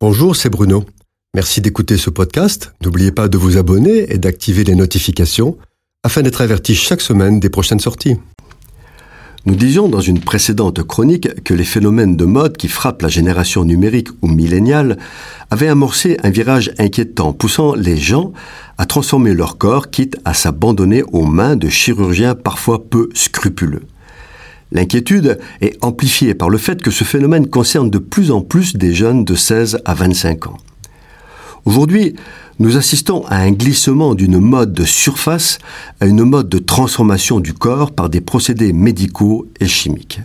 Bonjour, c'est Bruno. Merci d'écouter ce podcast. N'oubliez pas de vous abonner et d'activer les notifications afin d'être averti chaque semaine des prochaines sorties. Nous disions dans une précédente chronique que les phénomènes de mode qui frappent la génération numérique ou milléniale avaient amorcé un virage inquiétant, poussant les gens à transformer leur corps, quitte à s'abandonner aux mains de chirurgiens parfois peu scrupuleux. L'inquiétude est amplifiée par le fait que ce phénomène concerne de plus en plus des jeunes de 16 à 25 ans. Aujourd'hui, nous assistons à un glissement d'une mode de surface à une mode de transformation du corps par des procédés médicaux et chimiques.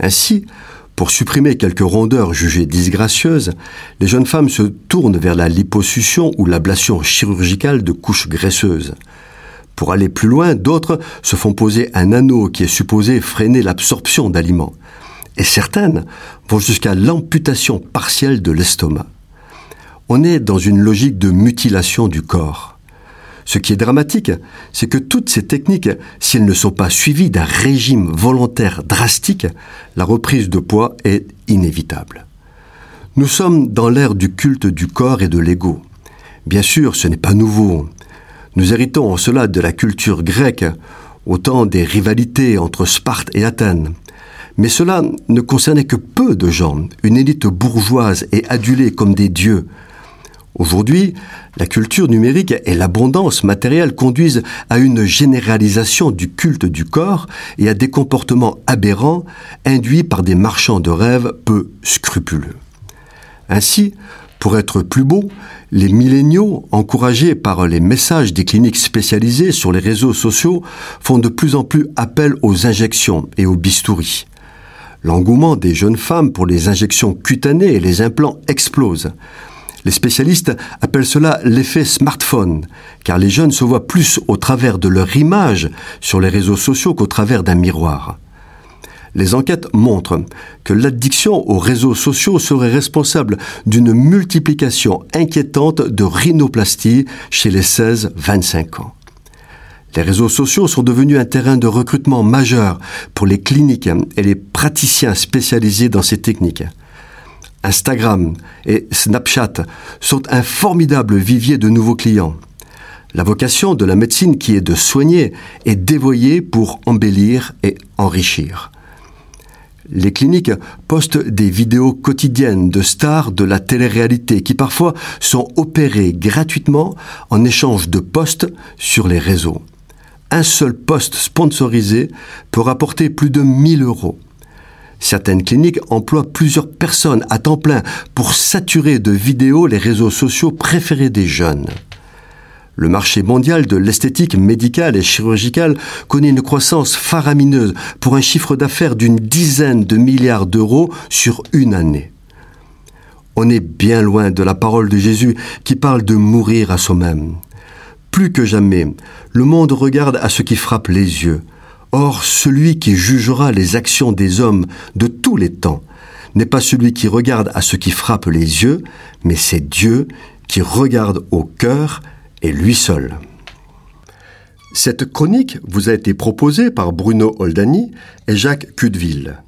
Ainsi, pour supprimer quelques rondeurs jugées disgracieuses, les jeunes femmes se tournent vers la liposuction ou l'ablation chirurgicale de couches graisseuses. Pour aller plus loin, d'autres se font poser un anneau qui est supposé freiner l'absorption d'aliments. Et certaines vont jusqu'à l'amputation partielle de l'estomac. On est dans une logique de mutilation du corps. Ce qui est dramatique, c'est que toutes ces techniques, si elles ne sont pas suivies d'un régime volontaire drastique, la reprise de poids est inévitable. Nous sommes dans l'ère du culte du corps et de l'ego. Bien sûr, ce n'est pas nouveau. Nous héritons en cela de la culture grecque, au temps des rivalités entre Sparte et Athènes. Mais cela ne concernait que peu de gens, une élite bourgeoise et adulée comme des dieux. Aujourd'hui, la culture numérique et l'abondance matérielle conduisent à une généralisation du culte du corps et à des comportements aberrants induits par des marchands de rêves peu scrupuleux. Ainsi, pour être plus beau, les milléniaux, encouragés par les messages des cliniques spécialisées sur les réseaux sociaux, font de plus en plus appel aux injections et aux bistouris. L'engouement des jeunes femmes pour les injections cutanées et les implants explose. Les spécialistes appellent cela l'effet smartphone, car les jeunes se voient plus au travers de leur image sur les réseaux sociaux qu'au travers d'un miroir les enquêtes montrent que l'addiction aux réseaux sociaux serait responsable d'une multiplication inquiétante de rhinoplastie chez les 16-25 ans. Les réseaux sociaux sont devenus un terrain de recrutement majeur pour les cliniques et les praticiens spécialisés dans ces techniques. Instagram et Snapchat sont un formidable vivier de nouveaux clients. La vocation de la médecine qui est de soigner est dévoyée pour embellir et enrichir. Les cliniques postent des vidéos quotidiennes de stars de la télé-réalité qui parfois sont opérées gratuitement en échange de postes sur les réseaux. Un seul poste sponsorisé peut rapporter plus de 1000 euros. Certaines cliniques emploient plusieurs personnes à temps plein pour saturer de vidéos les réseaux sociaux préférés des jeunes. Le marché mondial de l'esthétique médicale et chirurgicale connaît une croissance faramineuse pour un chiffre d'affaires d'une dizaine de milliards d'euros sur une année. On est bien loin de la parole de Jésus qui parle de mourir à soi-même. Plus que jamais, le monde regarde à ce qui frappe les yeux. Or, celui qui jugera les actions des hommes de tous les temps n'est pas celui qui regarde à ce qui frappe les yeux, mais c'est Dieu qui regarde au cœur et lui seul. Cette chronique vous a été proposée par Bruno Oldani et Jacques Cudeville.